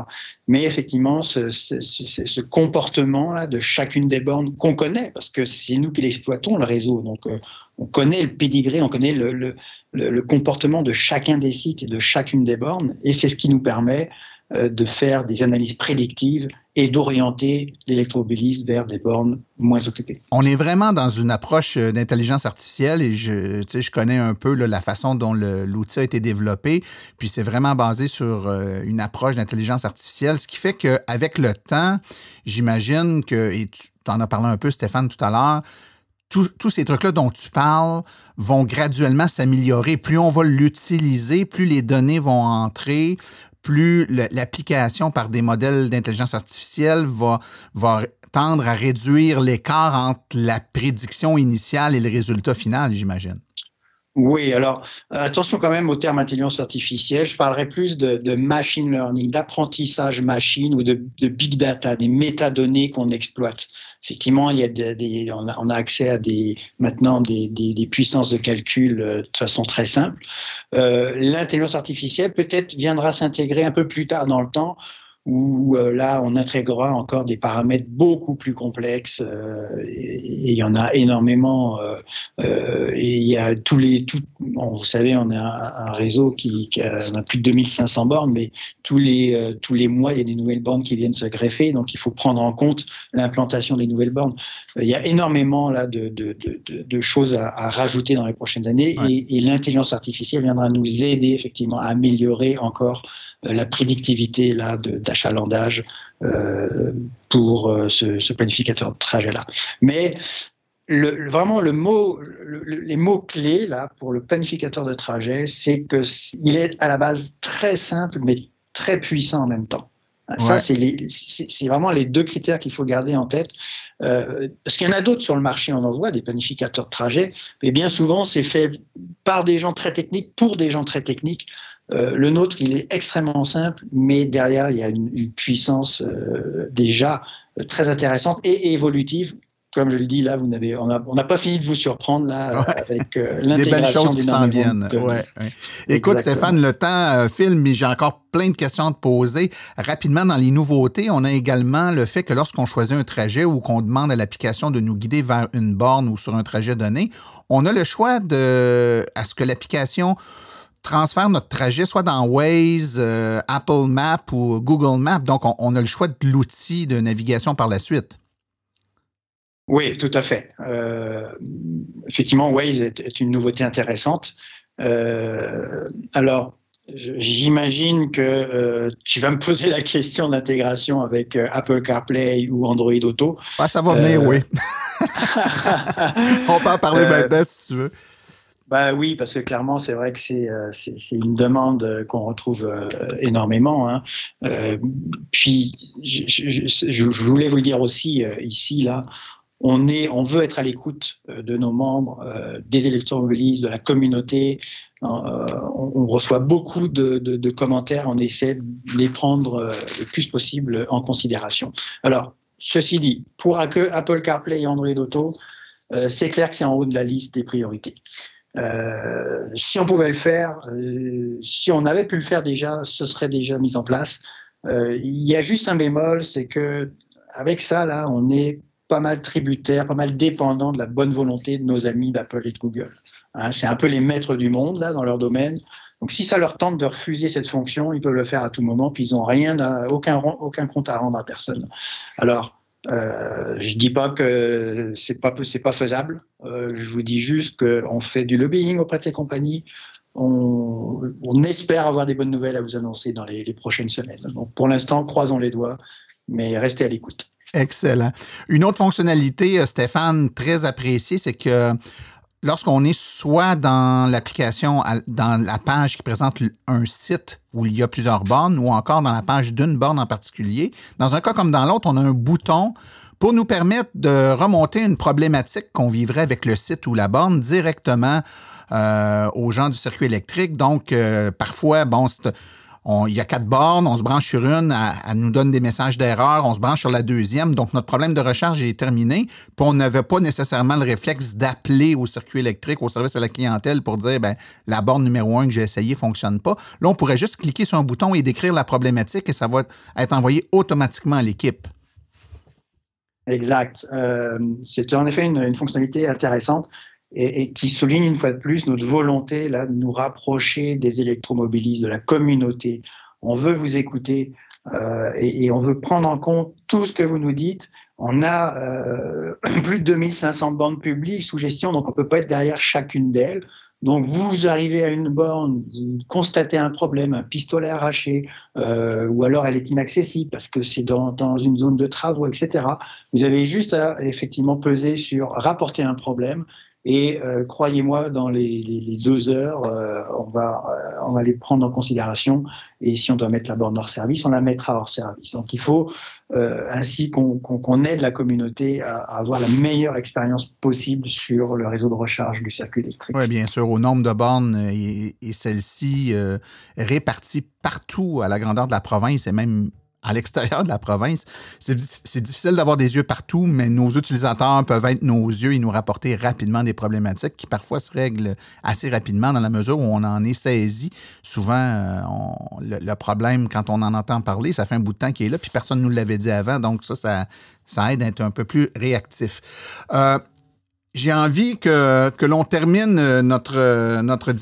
Mais effectivement, ce, ce, ce comportement-là de chacune des bornes qu'on connaît, parce que c'est nous qui l'exploitons, le réseau, donc euh, on connaît le pédigré, on connaît le, le, le, comportement de chacun des sites et de chacune des bornes, et c'est ce qui nous permet de faire des analyses prédictives et d'orienter l'électromobiliste vers des bornes moins occupées. On est vraiment dans une approche euh, d'intelligence artificielle et je, je connais un peu la façon dont l'outil a été développé, puis c'est vraiment basé sur euh, une approche d'intelligence artificielle, ce qui fait qu'avec le temps, j'imagine que, et tu en as parlé un peu Stéphane tout à l'heure, tous ces trucs-là dont tu parles vont graduellement s'améliorer. Plus on va l'utiliser, plus les données vont entrer, plus l'application par des modèles d'intelligence artificielle va, tendre à réduire l'écart entre la prédiction initiale et le résultat final, j'imagine. Oui, alors attention quand même au terme intelligence artificielle. Je parlerai plus de, machine learning, d'apprentissage machine ou de, big data, des métadonnées qu'on exploite. Effectivement, il y a des, on, a, accès à des maintenant des, puissances de calcul euh, de façon très simple. Euh, l'intelligence artificielle peut-être viendra s'intégrer un peu plus tard dans le temps où euh, là, on intégrera encore des paramètres beaucoup plus complexes. Euh, et il y en a énormément. Euh, euh et il y a tous les, tout, bon, vous savez, on a un, réseau qui, qui a, a, plus de 2500 bornes, mais tous les euh, tous les mois, il y a des nouvelles bornes qui viennent se greffer. Donc, il faut prendre en compte l'implantation des nouvelles bornes. il y a énormément là de, de, de, de choses à, à, rajouter dans les prochaines années, et, et l'intelligence artificielle viendra nous aider effectivement à améliorer encore la prédictivité là d'achalandage euh, pour euh, ce, planificateur de trajet-là. Mais le, vraiment le mot, les mots clés là pour le planificateur de trajet, c'est que il est à la base très simple mais très puissant en même temps. Ça, c'est vraiment les deux critères qu'il faut garder en tête. Euh, parce qu'il y en a d'autres sur le marché, on en voit des planificateurs de trajet, mais bien souvent, c'est fait par des gens très techniques, pour des gens très techniques. Euh, le nôtre, il est extrêmement simple, mais derrière, il y a une, une puissance euh, déjà euh, très intéressante et évolutive comme je le dis, là, vous n'avez, on n'a pas fini de vous surprendre là avec l'intégration des s'en viennent. Ouais, Écoute, Stéphane, le temps file, mais j'ai encore plein de questions à te poser. Rapidement, dans les nouveautés, on a également le fait que lorsqu'on choisit un trajet ou qu'on demande à l'application de nous guider vers une borne ou sur un trajet donné, on a le choix de, à ce que l'application transfère notre trajet soit dans Waze, euh, Apple Maps ou Google Maps. Donc, on a le choix de l'outil de navigation par la suite. Oui, tout à fait. Euh, effectivement, Waze est, une nouveauté intéressante. Euh, alors, j'imagine que tu vas me poser la question d'intégration avec Apple CarPlay ou Android Auto. Ah, ça va venir, oui. On peut en parler maintenant si tu veux. Bah oui, parce que clairement, c'est vrai que c'est une demande qu'on retrouve énormément. Hein. puis, je, je, voulais vous le dire aussi ici, là, on, est, on veut être à l'écoute euh, de nos membres, euh, des électromobilistes, de la communauté. Euh, on, reçoit beaucoup de, commentaires, on essaie de les prendre le plus possible en considération. Alors, ceci dit, pour Apple CarPlay et Android Auto, c'est clair que c'est en haut de la liste des priorités. Si on pouvait le faire, si on avait pu le faire déjà, ce serait déjà mis en place. Il y a juste un bémol, c'est que avec ça, là, on est pas mal tributaire, pas mal dépendant de la bonne volonté de nos amis d'Apple et de Google. Hein, c'est un peu les maîtres du monde là dans leur domaine. Donc si ça leur tente de refuser cette fonction, ils peuvent le faire à tout moment, puis ils n'ont rien, aucun, aucun compte à rendre à personne. Alors, euh, je dis pas que c'est pas pas faisable. Euh, je vous dis juste qu'on fait du lobbying auprès de ces compagnies. On, on, espère avoir des bonnes nouvelles à vous annoncer dans les, les prochaines semaines. Donc pour l'instant, croisons les doigts, mais restez à l'écoute. Excellent. Une autre fonctionnalité, euh, Stéphane, très appréciée, c'est que lorsqu'on est soit dans l'application, dans la page qui présente un site où il y a plusieurs bornes, ou encore dans la page d'une borne en particulier, dans un cas comme dans l'autre, on a un bouton pour nous permettre de remonter une problématique qu'on vivrait avec le site ou la borne directement euh, aux gens du circuit électrique. Donc, euh, parfois, bon, c'est il y a quatre bornes, on se branche sur une, elle, nous donne des messages d'erreur, on se branche sur la deuxième, donc notre problème de recharge est terminé. Puis on n'avait pas nécessairement le réflexe d'appeler au circuit électrique, au service à la clientèle pour dire ben la borne numéro un que j'ai essayé fonctionne pas. Là, on pourrait juste cliquer sur un bouton et décrire la problématique et ça va être envoyé automatiquement à l'équipe. Exact. Euh, c'est en effet une fonctionnalité intéressante et, qui souligne une fois de plus notre volonté là, de nous rapprocher des électromobilistes, de la communauté. On veut vous écouter euh, et, on veut prendre en compte tout ce que vous nous dites. On a euh, plus de 2500 bandes publiques sous gestion, donc on ne peut pas être derrière chacune d'elles. Donc vous arrivez à une borne, vous constatez un problème, un pistolet arraché, euh, ou alors elle est inaccessible parce que c'est dans, dans, une zone de travaux, etc. Vous avez juste à effectivement peser sur rapporter un problème et euh, croyez-moi, dans les, deux heures, euh, on, va, euh, on va les prendre en considération. Et si on doit mettre la borne hors service, on la mettra hors service. Donc il faut ainsi qu'on aide la communauté à, avoir la meilleure expérience possible sur le réseau de recharge du circuit électrique. Oui, bien sûr, au nombre de bornes et, et celles-ci réparties partout à la grandeur de la province et même à l'extérieur de la province. C'est difficile d'avoir des yeux partout, mais nos utilisateurs peuvent être nos yeux et nous rapporter rapidement des problématiques qui parfois se règlent assez rapidement dans la mesure où on en est saisi. Souvent, euh, le, problème, quand on en entend parler, ça fait un bout de temps qu'il est là, puis personne ne nous l'avait dit avant. Donc ça, ça, aide à être un peu plus réactif. Euh, j'ai envie que, que l'on termine euh, notre, euh, notre,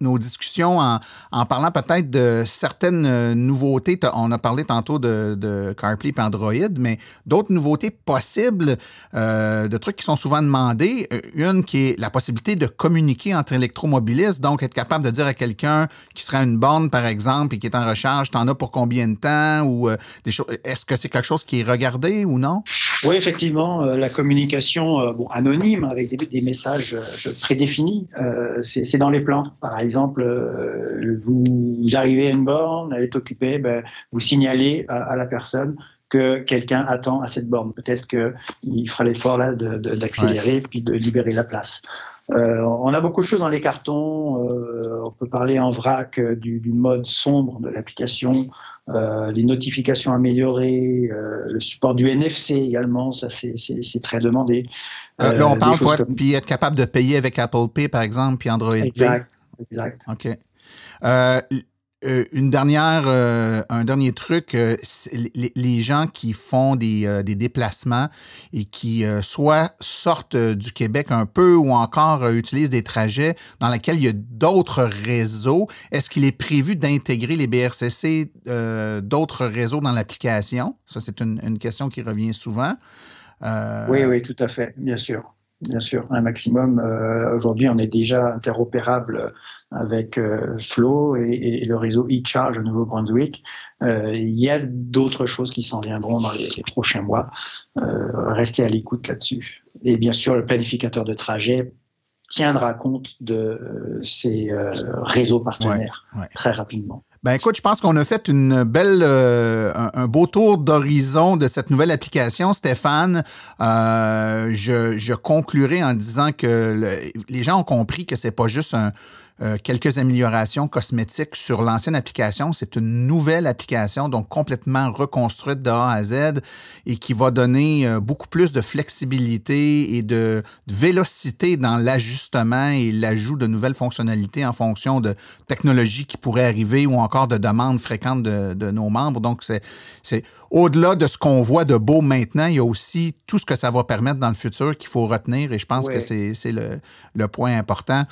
nos discussions en, en parlant peut-être de certaines euh, nouveautés. On a parlé tantôt de, de CarPlay et Android, mais d'autres nouveautés possibles, euh, de trucs qui sont souvent demandés. Une qui est la possibilité de communiquer entre électromobilistes, donc être capable de dire à quelqu'un qui serait une borne, par exemple, et qui est en recharge, t'en as pour combien de temps ou des choses. Est-ce que c'est quelque chose qui est regardé ou non? Oui, effectivement, euh, la communication euh, bon, anonyme avec des, des messages euh, prédéfinis, euh, c'est dans les plans. Par exemple, euh, vous, arrivez à une borne, elle est occupée, ben, vous signalez à, à la personne que quelqu'un attend à cette borne. Peut-être qu'il fera l'effort là d'accélérer puis de libérer la place. Euh, on a beaucoup de choses dans les cartons. Euh, on peut parler en vrac euh, du, du mode sombre de l'application, euh, les notifications améliorées, euh, le support du NFC également, ça c'est très demandé. là, on parle pour être, comme... puis être capable de payer avec Apple Pay, par exemple, puis Android exact, Pay. Exact. OK. Euh, une dernière, euh, un dernier truc, euh, les, gens qui font des, déplacements et qui soit sortent du Québec un peu ou encore utilisent des trajets dans lesquels il y a d'autres réseaux, est-ce qu'il est prévu d'intégrer les BRCC d'autres réseaux dans l'application? Ça, c'est une, question qui revient souvent. Oui, oui, tout à fait, bien sûr. Bien sûr, un maximum. Aujourd'hui, on est déjà interopérable avec euh, Flow et, et, le réseau e-charge au Nouveau-Brunswick. Euh, il y a d'autres choses qui s'en viendront dans les, les prochains mois. Euh, restez à l'écoute là-dessus. Et bien sûr, le planificateur de trajet tiendra compte de ces réseaux partenaires ouais, ouais. très rapidement. Ben écoute, je pense qu'on a fait une belle, euh, un, un, beau tour d'horizon de cette nouvelle application, Stéphane. Euh, je, je, conclurai en disant que le, les gens ont compris que c'est pas juste un, euh, quelques améliorations cosmétiques sur l'ancienne application. C'est une nouvelle application, donc complètement reconstruite de A à Z et qui va donner euh, beaucoup plus de flexibilité et de, de vélocité dans l'ajustement et l'ajout de nouvelles fonctionnalités en fonction de technologies qui pourraient arriver ou encore de demandes fréquentes de, de nos membres. Donc, c'est au-delà de ce qu'on voit de beau maintenant, il y a aussi tout ce que ça va permettre dans le futur qu'il faut retenir et je pense oui. que c'est le, le, point important.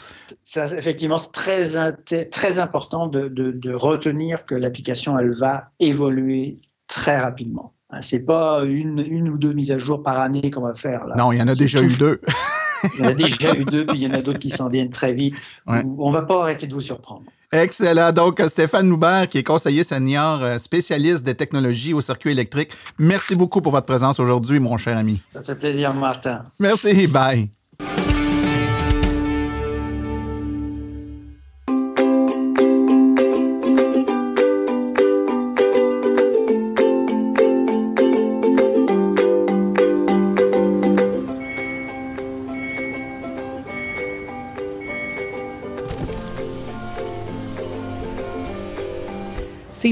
Ça, effectivement, c'est très, très important de, de, de retenir que l'application, elle va évoluer très rapidement. C'est pas une, une ou deux mises à jour par année qu'on va faire. Là. Non, il y en a déjà eu deux. il y en a déjà eu deux, puis il y en a d'autres qui s'en viennent très vite. Ouais. On va pas arrêter de vous surprendre. Excellent. Donc, Stéphane Moubert, qui est conseiller senior spécialiste des technologies au circuit électrique. Merci beaucoup pour votre présence aujourd'hui, mon cher ami. Ça fait plaisir, Martin. Merci. Bye.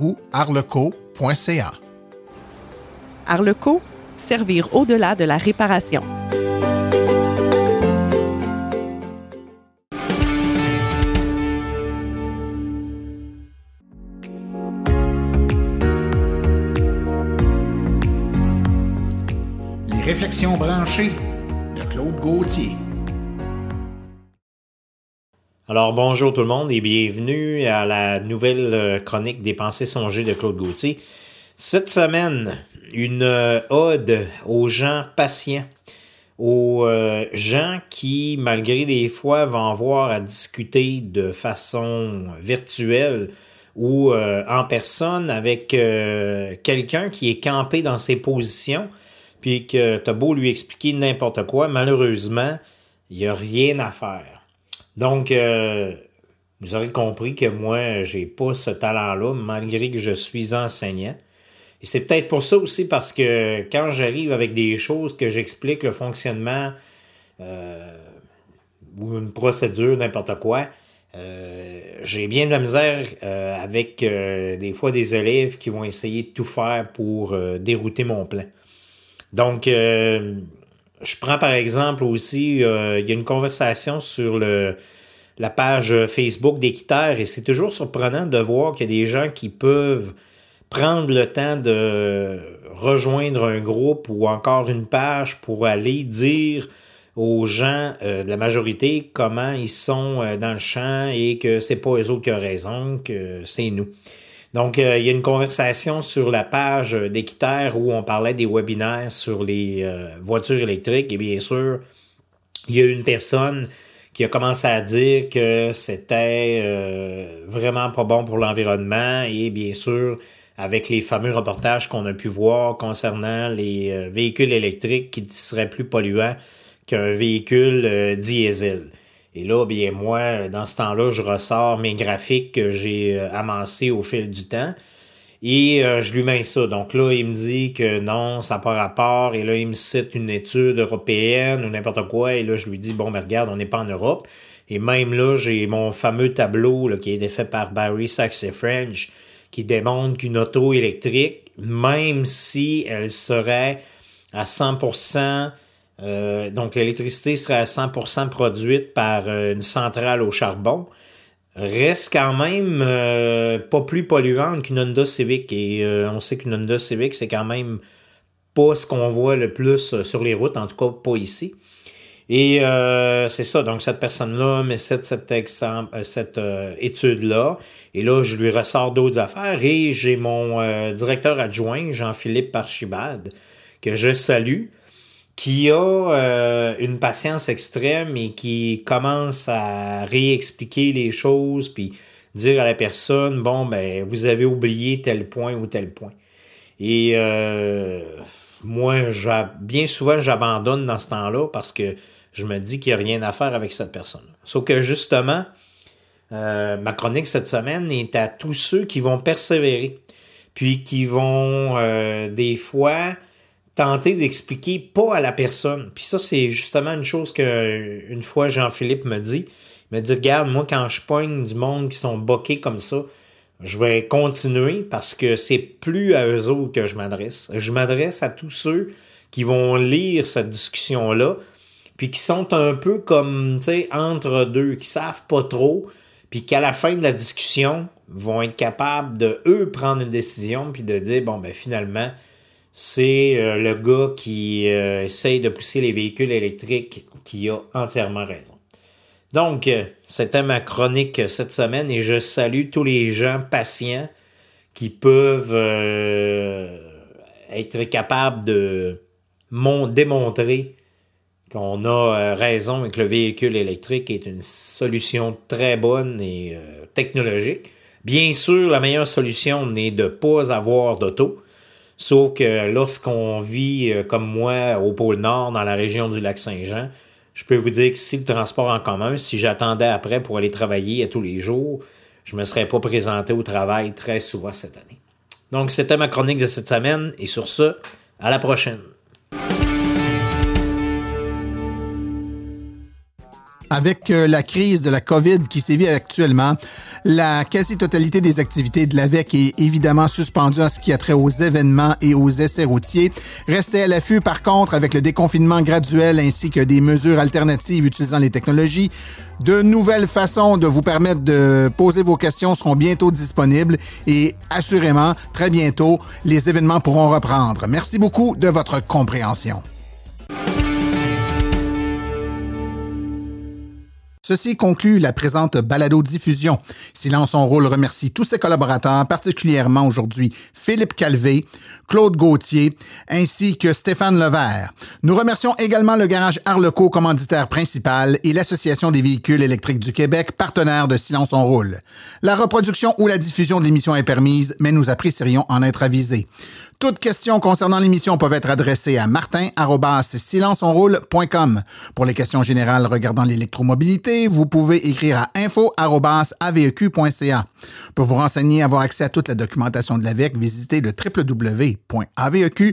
ou arleco.ca. Arleco, servir au-delà de la réparation. Les réflexions branchées de Claude Gauthier. Alors bonjour tout le monde et bienvenue à la nouvelle chronique des pensées songées de Claude Gauthier. Cette semaine, une ode aux gens patients, aux gens qui, malgré des fois, vont avoir à discuter de façon virtuelle ou en personne avec quelqu'un qui est campé dans ses positions, puis que t'as beau lui expliquer n'importe quoi, malheureusement, il n'y a rien à faire. Donc, euh, vous aurez compris que moi, j'ai pas ce talent-là, malgré que je suis enseignant. Et c'est peut-être pour ça aussi parce que quand j'arrive avec des choses que j'explique le fonctionnement, euh, ou une procédure, n'importe quoi, euh, j'ai bien de la misère avec des fois des élèves qui vont essayer de tout faire pour dérouter mon plan. Donc, je prends par exemple aussi, il y a une conversation sur le, la page Facebook d'Équiterre et c'est toujours surprenant de voir qu'il y a des gens qui peuvent prendre le temps de rejoindre un groupe ou encore une page pour aller dire aux gens euh, de la majorité comment ils sont euh, dans le champ et que c'est pas eux autres qui ont raison, que c'est nous. Donc, euh, il y a une conversation sur la page d'Équiterre où on parlait des webinaires sur les voitures électriques et bien sûr, il y a une personne qui a commencé à dire que c'était vraiment pas bon pour l'environnement et bien sûr, avec les fameux reportages qu'on a pu voir concernant les véhicules électriques qui seraient plus polluants qu'un véhicule euh, diesel. Et là, bien moi, dans ce temps-là, je ressors mes graphiques que j'ai euh, amassés au fil du temps. Et euh, je lui mets ça. Donc là, il me dit que non, ça n'a pas rapport. Et là, il me cite une étude européenne ou n'importe quoi. Et là, je lui dis, bon, mais regarde, on n'est pas en Europe. Et même là, j'ai mon fameux tableau là, qui a été fait par Barry Sachs French qui démontre qu'une auto électrique, même si elle serait à 100% euh, donc l'électricité serait à 100% produite par euh, une centrale au charbon, reste quand même euh, pas plus polluante qu'une Honda Civic. Et on sait qu'une Honda Civic, c'est quand même pas ce qu'on voit le plus sur les routes, en tout cas pas ici. Et c'est ça, donc cette personne-là met cette, cet exemple, cette étude-là, et là, je lui ressors d'autres affaires, et j'ai mon directeur adjoint, Jean-Philippe Parchibald, que je salue, qui a euh, une patience extrême et qui commence à réexpliquer les choses puis dire à la personne bon ben vous avez oublié tel point ou tel point. Et euh, moi bien souvent j'abandonne dans ce temps-là parce que je me dis qu'il n'y a rien à faire avec cette personne. Sauf que justement euh, ma chronique cette semaine est à tous ceux qui vont persévérer puis qui vont des fois tenter d'expliquer pas à la personne. Puis ça, c'est justement une chose que une fois Jean-Philippe me dit. Il m'a dit, regarde, moi, quand je pogne du monde qui sont boqués comme ça, je vais continuer parce que c'est plus à eux autres que je m'adresse. Je m'adresse à tous ceux qui vont lire cette discussion-là, puis qui sont un peu comme, tu sais, entre deux, qui savent pas trop, puis qu'à la fin de la discussion, vont être capables de, eux, prendre une décision, puis de dire, bon, ben finalement, c'est euh, le gars qui euh, essaye de pousser les véhicules électriques qui a entièrement raison. Donc, euh, c'était ma chronique cette semaine et je salue tous les gens patients qui peuvent être capables de démontrer qu'on a raison et que le véhicule électrique est une solution très bonne et technologique. Bien sûr, la meilleure solution n'est de pas avoir d'auto. Sauf que lorsqu'on vit euh, comme moi au pôle Nord, dans la région du lac Saint-Jean, je peux vous dire que si le transport en commun, si j'attendais après pour aller travailler à tous les jours, je me serais pas présenté au travail très souvent cette année. Donc, c'était ma chronique de cette semaine et sur ce, à la prochaine. Avec euh, la crise de la COVID qui sévit actuellement, la quasi-totalité des activités de l'AVEC est évidemment suspendue en ce qui a trait aux événements et aux essais routiers. Restez à l'affût, par contre, avec le déconfinement graduel ainsi que des mesures alternatives utilisant les technologies. De nouvelles façons de vous permettre de poser vos questions seront bientôt disponibles et assurément, très bientôt, les événements pourront reprendre. Merci beaucoup de votre compréhension. Ceci conclut la présente balado-diffusion. Silence son rôle remercie tous ses collaborateurs, particulièrement aujourd'hui Philippe Calvé, Claude Gauthier, ainsi que Stéphane Levert. Nous remercions également le garage Arleco, commanditaire principal, et l'Association des véhicules électriques du Québec, partenaire de Silence on roule. La reproduction ou la diffusion de l'émission est permise, mais nous apprécierions en être avisés. Toutes questions concernant l'émission peuvent être adressées à martin.silenceonroule.com. Pour les questions générales regardant l'électromobilité, vous pouvez écrire à info.aveq.ca. Pour vous renseigner et avoir accès à toute la documentation de l'AVEC, visitez le www.aveq.ca.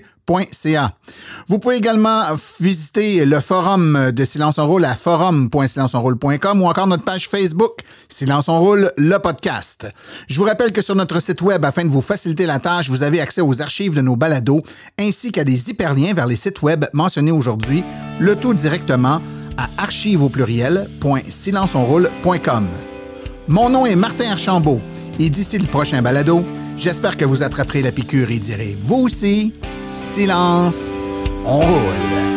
Vous pouvez également visiter le forum de Silence on Roule à forum.silenceonroule.com ou encore notre page Facebook Silence on Roule, le podcast. Je vous rappelle que sur notre site web, afin de vous faciliter la tâche, vous avez accès aux archives de nos balados ainsi qu'à des hyperliens vers les sites web mentionnés aujourd'hui, le tout directement à archive au pluriel.silenceonroule.com. Mon nom est Martin Archambault et d'ici le prochain balado, j'espère que vous attraperez la piqûre et direz vous aussi, silence, on roule.